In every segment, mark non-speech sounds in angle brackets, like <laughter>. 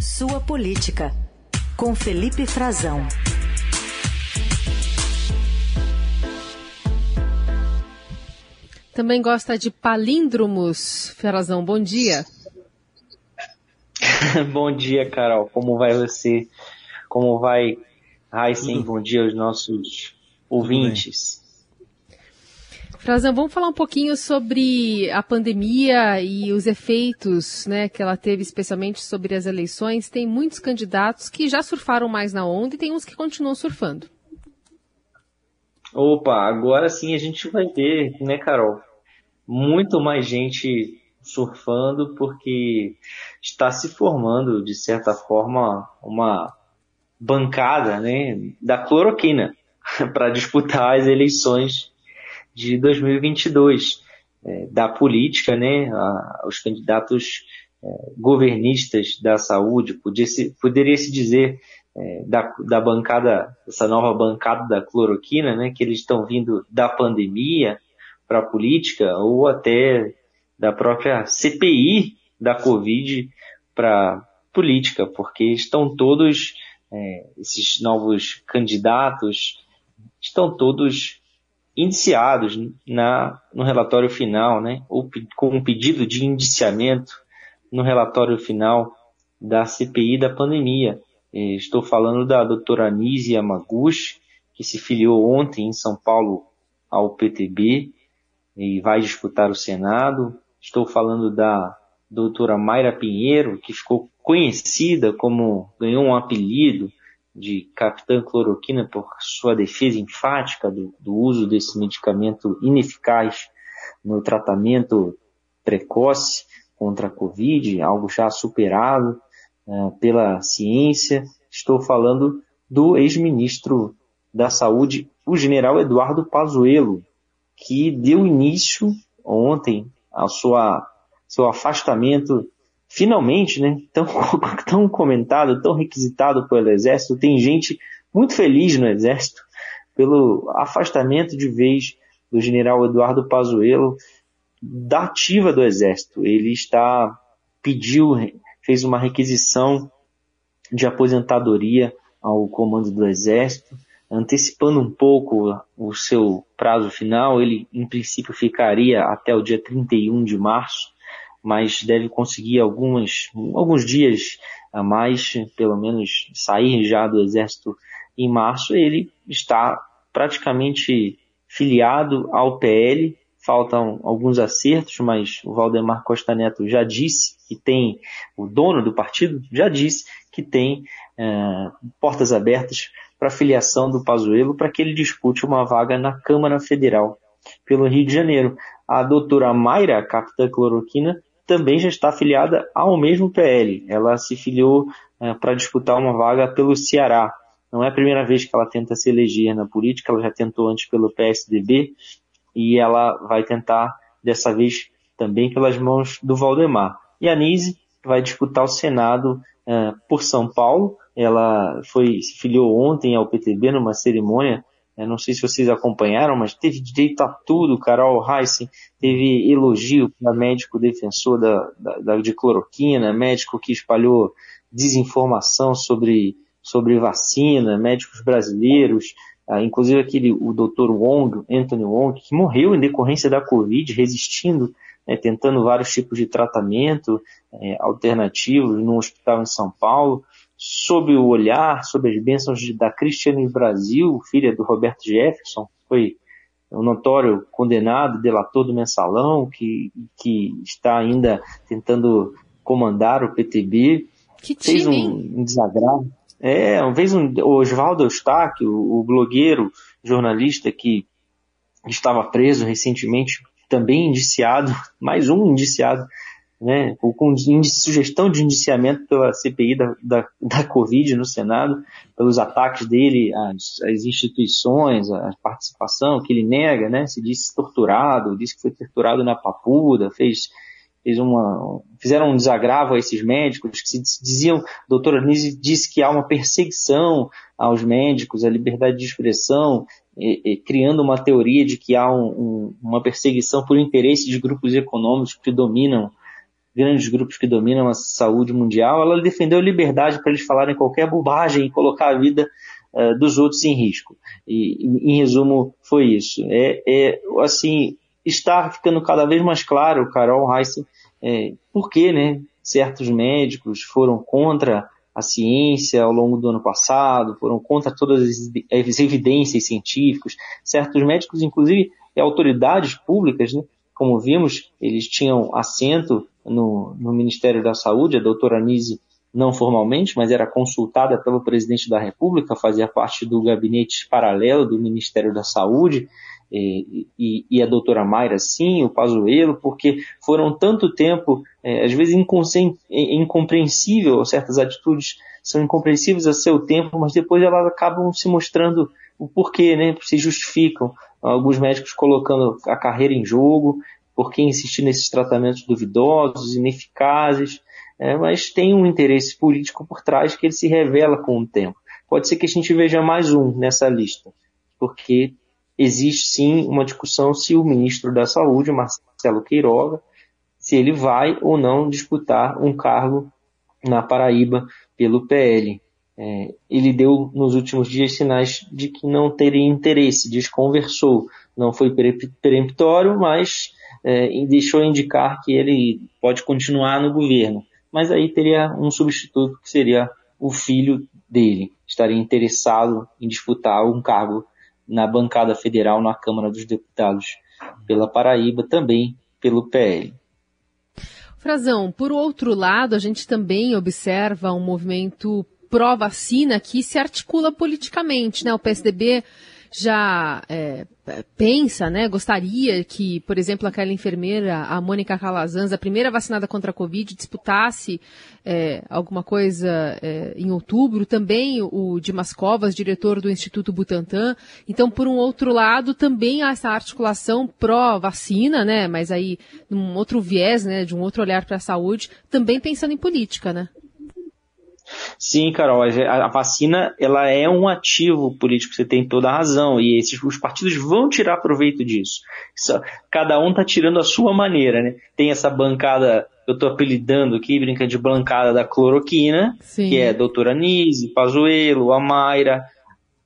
Sua Política, com Felipe Frazão. Também gosta de palíndromos. Frazão, bom dia. <laughs> bom dia, Carol. Como vai você? Como vai, Heisen? Bom dia aos nossos ouvintes. Frazão, vamos falar um pouquinho sobre a pandemia e os efeitos né, que ela teve, especialmente sobre as eleições. Tem muitos candidatos que já surfaram mais na onda e tem uns que continuam surfando. Opa, agora sim a gente vai ver, né, Carol? Muito mais gente surfando porque está se formando, de certa forma, uma bancada né, da cloroquina <laughs> para disputar as eleições de 2022 é, da política, né, a, os candidatos é, governistas da saúde, poderia se dizer é, da, da bancada, essa nova bancada da cloroquina, né, que eles estão vindo da pandemia para a política ou até da própria CPI da Covid para política, porque estão todos, é, esses novos candidatos, estão todos indiciados na, no relatório final, né, ou com um pedido de indiciamento no relatório final da CPI da pandemia. Estou falando da doutora Anise Yamaguchi, que se filiou ontem em São Paulo ao PTB e vai disputar o Senado. Estou falando da doutora Mayra Pinheiro, que ficou conhecida como, ganhou um apelido de capitã cloroquina por sua defesa enfática do, do uso desse medicamento ineficaz no tratamento precoce contra a Covid, algo já superado uh, pela ciência. Estou falando do ex-ministro da Saúde, o general Eduardo Pazuello, que deu início ontem ao sua, seu afastamento finalmente, né, tão, <laughs> tão comentado, tão requisitado pelo Exército, tem gente muito feliz no Exército pelo afastamento de vez do general Eduardo Pazuello da ativa do Exército. Ele está pediu, fez uma requisição de aposentadoria ao comando do Exército, antecipando um pouco o seu prazo final. Ele, em princípio, ficaria até o dia 31 de março mas deve conseguir algumas, alguns dias a mais, pelo menos sair já do exército em março. Ele está praticamente filiado ao PL. Faltam alguns acertos, mas o Valdemar Costa Neto já disse que tem, o dono do partido já disse que tem é, portas abertas para filiação do Pazuello para que ele dispute uma vaga na Câmara Federal pelo Rio de Janeiro. A doutora Mayra, capitã cloroquina, também já está afiliada ao mesmo PL. Ela se filiou é, para disputar uma vaga pelo Ceará. Não é a primeira vez que ela tenta se eleger na política, ela já tentou antes pelo PSDB e ela vai tentar dessa vez também pelas mãos do Valdemar. E a Nise vai disputar o Senado é, por São Paulo. Ela foi se filiou ontem ao PTB numa cerimônia eu não sei se vocês acompanharam, mas teve direito a tudo. Carol Heissen teve elogio para médico defensor da, da, da, de cloroquina, médico que espalhou desinformação sobre, sobre vacina, médicos brasileiros, ah, inclusive aquele, o Dr. Wong, Anthony Wong, que morreu em decorrência da Covid, resistindo, né, tentando vários tipos de tratamento é, alternativos no hospital em São Paulo sob o olhar, sob as bênçãos da Cristiane Brasil, filha do Roberto Jefferson, foi um notório condenado, delator do mensalão, que, que está ainda tentando comandar o PTB. Que fez time, um, um desagravo. É, fez um, o Oswaldo Eustáquio, o, o blogueiro, jornalista que estava preso recentemente, também indiciado, <laughs> mais um indiciado né, com sugestão de indiciamento pela CPI da, da, da Covid no Senado, pelos ataques dele às, às, instituições, à participação, que ele nega, né, se disse torturado, disse que foi torturado na Papuda, fez, fez uma, fizeram um desagravo a esses médicos, que se diziam, doutora Nise disse que há uma perseguição aos médicos, à liberdade de expressão, e, e, criando uma teoria de que há um, um, uma perseguição por interesse de grupos econômicos que dominam grandes grupos que dominam a saúde mundial, ela defendeu a liberdade para eles falarem qualquer bobagem e colocar a vida uh, dos outros em risco. E, em resumo, foi isso. É, é, assim, está ficando cada vez mais claro, Carol Heissen, é, por que né, certos médicos foram contra a ciência ao longo do ano passado, foram contra todas as evidências científicas. Certos médicos, inclusive autoridades públicas, né, como vimos, eles tinham assento no, no Ministério da Saúde, a doutora Anise não formalmente, mas era consultada pelo presidente da República, fazia parte do gabinete paralelo do Ministério da Saúde, e, e, e a doutora Mayra sim, o Pazuello, porque foram tanto tempo, é, às vezes incompreensível, certas atitudes são incompreensíveis a seu tempo, mas depois elas acabam se mostrando o porquê, né, se justificam. Alguns médicos colocando a carreira em jogo, por que insistir nesses tratamentos duvidosos, ineficazes, é, mas tem um interesse político por trás que ele se revela com o tempo. Pode ser que a gente veja mais um nessa lista, porque existe sim uma discussão se o ministro da Saúde, Marcelo Queiroga, se ele vai ou não disputar um cargo na Paraíba pelo PL. É, ele deu nos últimos dias sinais de que não teria interesse, desconversou. Não foi peremptório, mas é, deixou indicar que ele pode continuar no governo. Mas aí teria um substituto que seria o filho dele. Estaria interessado em disputar um cargo na bancada federal na Câmara dos Deputados pela Paraíba, também pelo PL. Frazão, por outro lado, a gente também observa um movimento pró-vacina que se articula politicamente, né? O PSDB já é, pensa, né, gostaria que, por exemplo, aquela enfermeira, a Mônica Calazans, a primeira vacinada contra a Covid, disputasse é, alguma coisa é, em outubro. Também o Dimas Covas, diretor do Instituto Butantan. Então, por um outro lado, também há essa articulação pró-vacina, né, mas aí num outro viés, né, de um outro olhar para a saúde, também pensando em política, né? Sim, Carol, a, vacina ela é um ativo político, você tem toda a razão, e esses, os partidos vão tirar proveito disso. cada um está tirando a sua maneira, né? Tem essa bancada, eu estou apelidando aqui, brincando de bancada da cloroquina, Sim. que é a doutora Nise, Pazuello, a Mayra,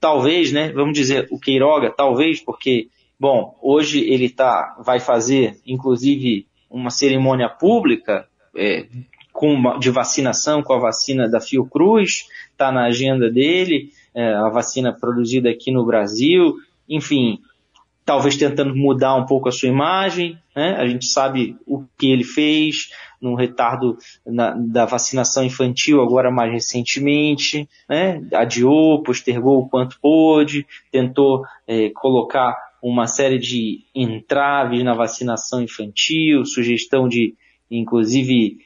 talvez, né, vamos dizer, o Queiroga, talvez, porque, bom, hoje ele tá, vai fazer, inclusive, uma cerimônia pública, é, com, de vacinação com a vacina da Fiocruz, está na agenda dele, é, a vacina produzida aqui no Brasil, enfim, talvez tentando mudar um pouco a sua imagem, né? a gente sabe o que ele fez no retardo na, da vacinação infantil agora mais recentemente, né? adiou, postergou o quanto pôde, tentou é, colocar uma série de entraves na vacinação infantil, sugestão de, inclusive,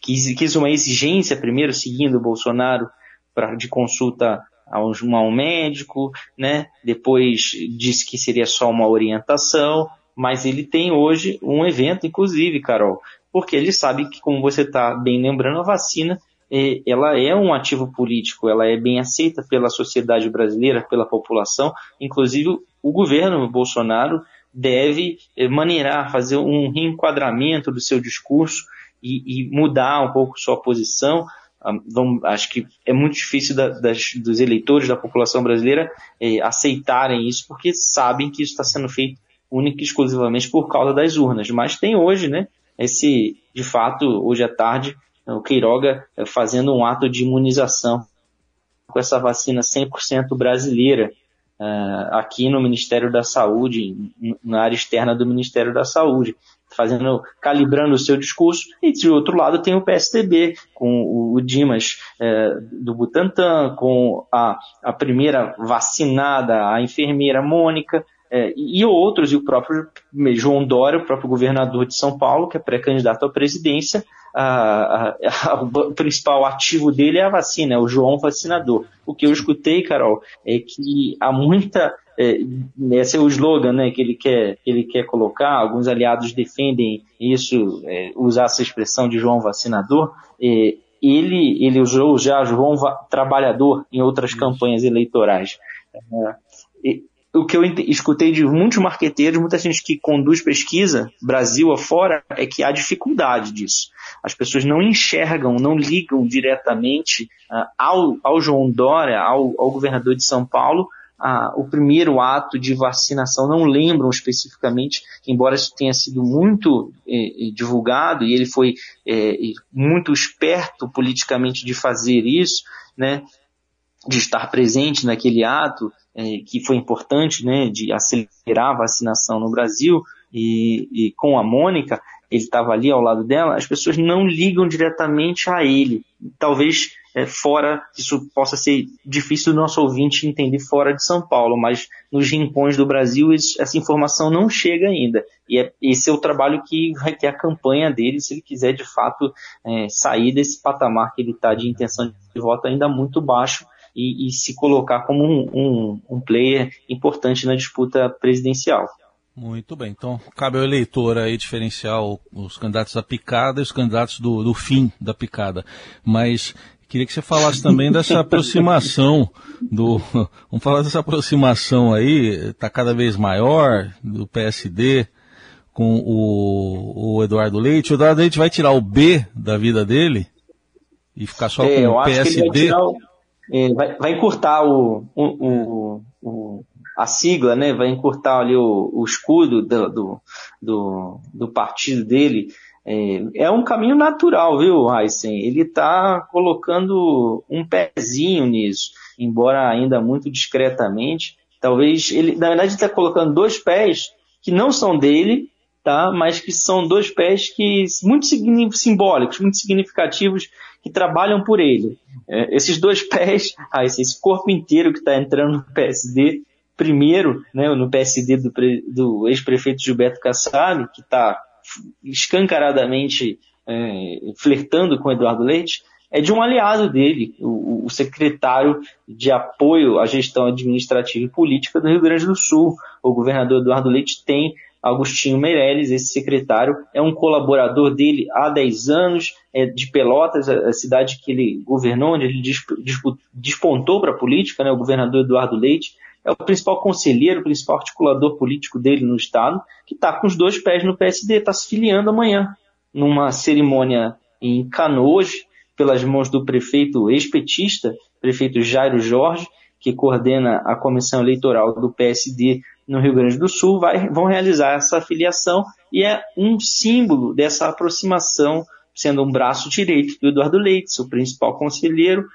quis, quis uma exigência primeiro seguindo o Bolsonaro pra, de consulta a um, a um médico, né? Depois disse que seria só uma orientação, mas ele tem hoje um evento, inclusive, Carol, porque ele sabe que, como você está bem lembrando, a vacina é, ela é um ativo político, ela é bem aceita pela sociedade brasileira, pela população, inclusive o governo Bolsonaro deve é, maneirar, fazer um reenquadramento do seu discurso e, e mudar um pouco sua posição. Ah, vamos, acho que é muito difícil da, das, dos eleitores da população brasileira eh, aceitarem isso, porque sabem que isso está sendo feito única e exclusivamente por causa das urnas. Mas tem hoje, né, esse, de fato, hoje à tarde, o Queiroga eh, fazendo um ato de imunização com essa vacina 100% brasileira uh, aqui no Ministério da Saúde, na área externa do Ministério da Saúde fazendo, calibrando o seu discurso, e de outro lado tem o PSDB, com o Dimas é, do Butantan, com a, a primeira vacinada, a enfermeira Mônica, é, e outros, e o próprio João Dória, o próprio governador de São Paulo, que é pré-candidato à presidência, a, a, a, o principal ativo dele é a vacina, é o João Vacinador. O que eu escutei, Carol, é que há muita é, esse é o slogan né, que ele quer, ele quer colocar, alguns aliados defendem isso, é, usar essa expressão de João Vacinador, é, ele, ele usou já João Va Trabalhador em outras campanhas eleitorais. É, o que eu escutei de muitos marqueteiros, muita gente que conduz pesquisa, Brasil afora, é que há dificuldade disso. As pessoas não enxergam, não ligam diretamente uh, ao, ao, João Dória, ao, ao governador de São Paulo, uh, o primeiro ato de vacinação, não lembram especificamente, embora isso tenha sido muito eh, eh divulgado e ele foi eh, muito esperto politicamente de fazer isso, né, de estar presente naquele ato, é, que foi importante, né, de acelerar a vacinação no Brasil, e, e com a Mônica, ele estava ali ao lado dela, as pessoas não ligam diretamente a ele. Talvez é, fora, isso possa ser difícil do nosso ouvinte entender fora de São Paulo, mas nos rincões do Brasil isso, essa informação não chega ainda. E é, esse é o trabalho que ter a campanha dele, se ele quiser de fato é, sair desse patamar que ele está de intenção de voto ainda muito baixo e, e se colocar como um, um, um player importante na disputa presidencial. Muito bem, então cabe ao eleitor aí diferenciar os candidatos da picada e os candidatos do, do fim da picada. Mas queria que você falasse também dessa aproximação do. <laughs> Vamos falar dessa aproximação aí, está cada vez maior, do PSD com o, o, Eduardo Leite. O Eduardo Leite vai tirar o B da vida dele e ficar só é, com o PSD? é, vai, vai encurtar o, o, o, a sigla, né? vai encurtar ali o, o escudo do, do, do, partido dele. É, é, um caminho natural, viu, Heisen? Ele está colocando um pezinho nisso, embora ainda muito discretamente. Talvez ele, na verdade, está colocando dois pés que não são dele, tá? Mas que são dois pés que muito simbólicos, muito significativos, que trabalham por ele. É, esses dois <laughs> pés, ah, esse corpo inteiro que está entrando no PSD, primeiro, né, no PSD do, do ex-prefeito Gilberto Kassab, que está escancaradamente é, flertando com Eduardo Leite, é de um aliado dele, o, o, secretário de apoio à gestão administrativa e política do Rio Grande do Sul. O governador Eduardo Leite tem Agostinho Meirelles, esse secretário, é um colaborador dele há 10 anos, é de Pelotas, a cidade que ele governou, onde ele despontou para a política, né, o governador Eduardo Leite, é o principal conselheiro, o principal articulador político dele no Estado, que está com os dois pés no PSD, está se filiando amanhã, numa cerimônia em Canoas, pelas mãos do prefeito ex-petista, prefeito Jairo Jorge, que coordena a comissão eleitoral do PSD no Rio Grande do Sul vai, vão realizar essa filiação e é um símbolo dessa aproximação, sendo um braço direito do Eduardo Leite, o principal conselheiro,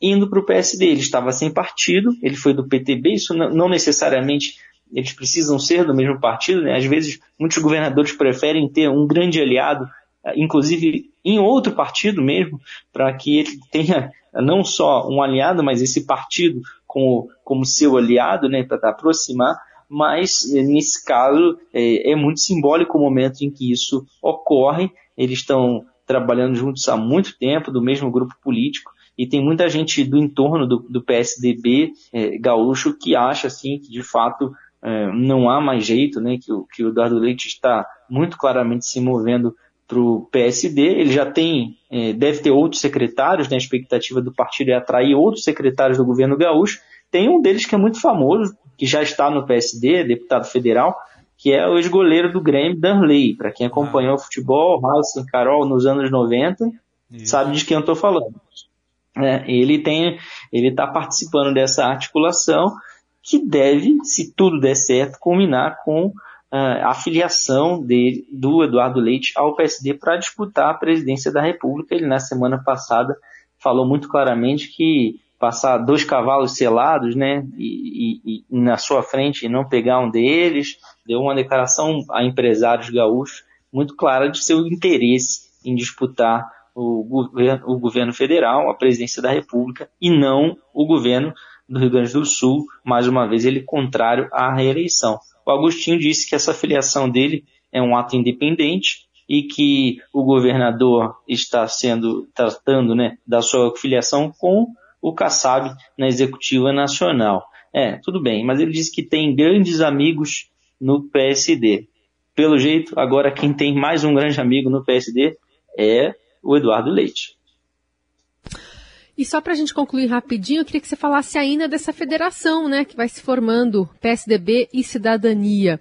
indo para o PSD. Ele estava sem partido, ele foi do PTB, isso não, necessariamente eles precisam ser do mesmo partido, né? às vezes muitos governadores preferem ter um grande aliado, inclusive em outro partido mesmo, para que ele tenha não só um aliado, mas esse partido como, como seu aliado, né, para aproximar mas nesse caso é, é, muito simbólico o momento em que isso ocorre. Eles estão trabalhando juntos há muito tempo, do mesmo grupo político, e tem muita gente do entorno do, do PSDB é, gaúcho que acha assim que de fato é, não há mais jeito, né, que, o, que o Eduardo Leite está muito claramente se movendo para o PSD. Ele já tem, é, deve ter outros secretários, né, a expectativa do partido é atrair outros secretários do governo gaúcho. Tem um deles que é muito famoso, que já está no PSD, deputado federal, que é o ex-goleiro do Grêmio, Danley. Para quem acompanhou ah. o futebol, Ralston Carol nos anos 90, Isso. sabe de quem eu estou falando. É, ele tem, ele está participando dessa articulação que deve, se tudo der certo, culminar com uh, a filiação dele, do Eduardo Leite ao PSD para disputar a presidência da República. Ele na semana passada falou muito claramente que passar dois cavalos selados, né, e, e, e, na sua frente e não pegar um deles, deu uma declaração a empresários gaúchos muito clara de seu interesse em disputar o governo, o governo federal, a presidência da República, e não o governo do Rio Grande do Sul, mais uma vez ele contrário à reeleição. O Agostinho disse que essa filiação dele é um ato independente e que o governador está sendo tratando né, da sua filiação com o Kassab na executiva nacional. É, tudo bem, mas ele diz que tem grandes amigos no PSD. Pelo jeito, agora quem tem mais um grande amigo no PSD é o Eduardo Leite. E só para a gente concluir rapidinho, eu queria que você falasse ainda dessa federação, né, que vai se formando, PSDB e Cidadania.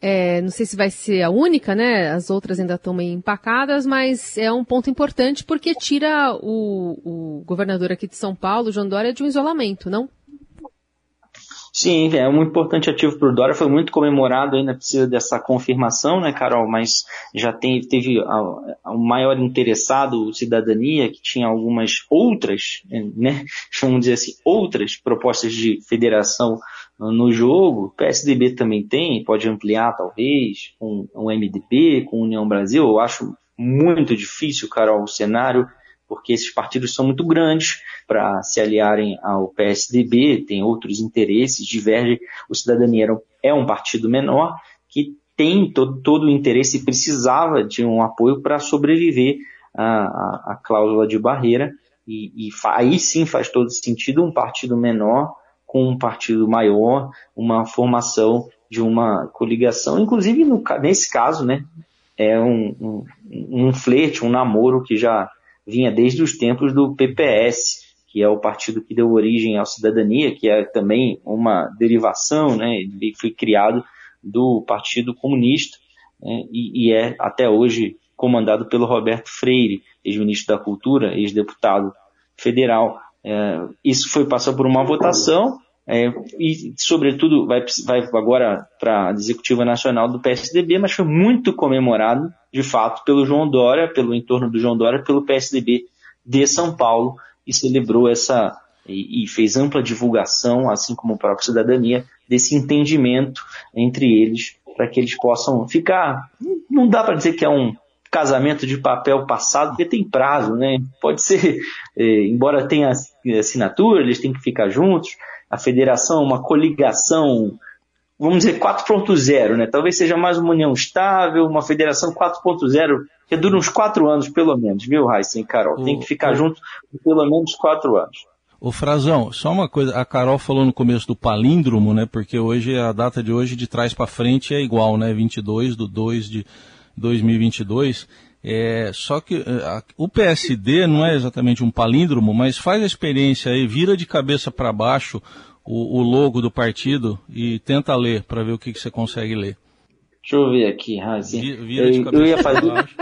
É, não sei se vai ser a única, né? As outras ainda estão meio empacadas, mas é um ponto importante porque tira o, o governador aqui de São Paulo, João Dória, de um isolamento, não? Sim, é um importante ativo para o Dória, foi muito comemorado, ainda precisa dessa confirmação, né, Carol, mas já tem, teve o maior interessado, o Cidadania, que tinha algumas outras, né, <laughs> vamos dizer assim, outras propostas de federação no jogo, PSDB também tem, pode ampliar talvez, com o MDB, com União Brasil, eu acho muito difícil, Carol, o cenário, porque esses partidos são muito grandes para se aliarem ao PSDB, tem outros interesses, divergem. O Cidadania é um partido menor que tem todo, todo o interesse e precisava de um apoio para sobreviver à, à, cláusula de barreira. E, e aí sim faz todo sentido um partido menor com um partido maior, uma formação de uma coligação, inclusive no, nesse caso, né, é um, um, um flerte, um namoro que já vinha desde os tempos do PPS, que é o partido que deu origem à cidadania, que é também uma derivação, né, ele foi criado do Partido Comunista né, e, e, é até hoje comandado pelo Roberto Freire, ex-ministro da Cultura, ex-deputado federal. É, isso foi passar por uma votação é, e, sobretudo, vai, vai agora para a Executiva Nacional do PSDB, mas foi muito comemorado, de fato, pelo João Dória, pelo entorno do João Dória, pelo PSDB de São Paulo, e celebrou essa, e, e fez ampla divulgação, assim como a própria cidadania, desse entendimento entre eles, para que eles possam ficar. Não dá para dizer que é um casamento de papel passado, porque tem prazo, né? Pode ser, é, embora tenha assinatura, eles têm que ficar juntos a federação, uma coligação, vamos dizer 4.0, né? Talvez seja mais uma união estável, uma federação 4.0 que dura uns quatro anos pelo menos, viu, Raíssa e Carol? Tem que ficar junto por pelo menos quatro anos. Ô Frazão, só uma coisa, a Carol falou no começo do palíndromo, né? Porque hoje, a data de hoje de trás para frente é igual, né? 22 do 2 de 2022. É, só que é, o PSD não é exatamente um palíndromo, mas faz a experiência aí, vira de cabeça para baixo o, o, logo do partido e tenta ler para ver o que, que, você consegue ler. Deixa eu ver aqui, Razi. Vira, de cabeça eu ia fazer... baixo.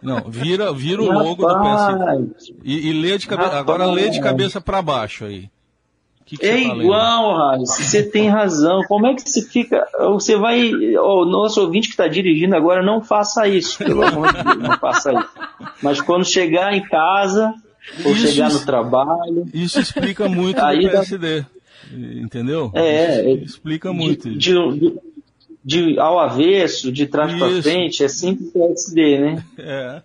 Não, vira, vira o logo do PSD. E, e lê de cabeça. Agora lê de cabeça para baixo aí. Que que é igual, Raíssa, você tem razão. Como é que você fica. Você vai. O nosso ouvinte que está dirigindo agora, não faça isso, pelo amor de Deus, não faça isso. Mas quando chegar em casa, ou isso, chegar no trabalho. Isso explica muito aí do PSD. Dá... Entendeu? É, isso explica muito. De, de, de, ao avesso, de trás para frente, é sempre PSD, né? É.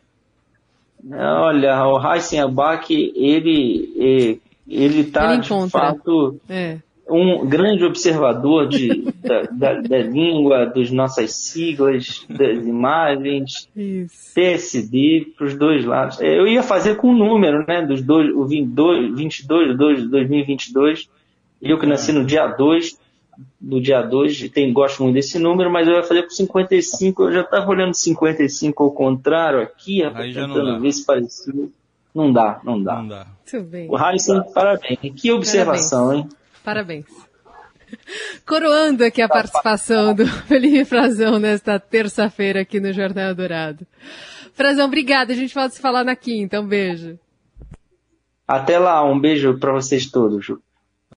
Olha, o Heisen Abak, ele, ele ele está, de fato, é. um grande observador de, <laughs> da, da, da, língua, das nossas siglas, das imagens, Isso. PSD para os dois lados. É, eu ia fazer com o número, né, dos dois, o 22, 22 de 2022, eu que nasci no dia 2, do dia 2, tem, gosto muito desse número, mas eu ia fazer com 55, eu já estava olhando 55 ao contrário aqui, tentando ver se parecia. Não dá, não dá. Não dá. Muito bem. O Heisen, parabéns. Que observação, parabéns. hein? Parabéns. <laughs> Coroando aqui a participação do <laughs> Felipe Frazão nesta terça-feira aqui no Jornal Dourado. Frazão, obrigada. A gente volta a se falar na quinta. Um beijo. Até lá, um beijo para vocês todos.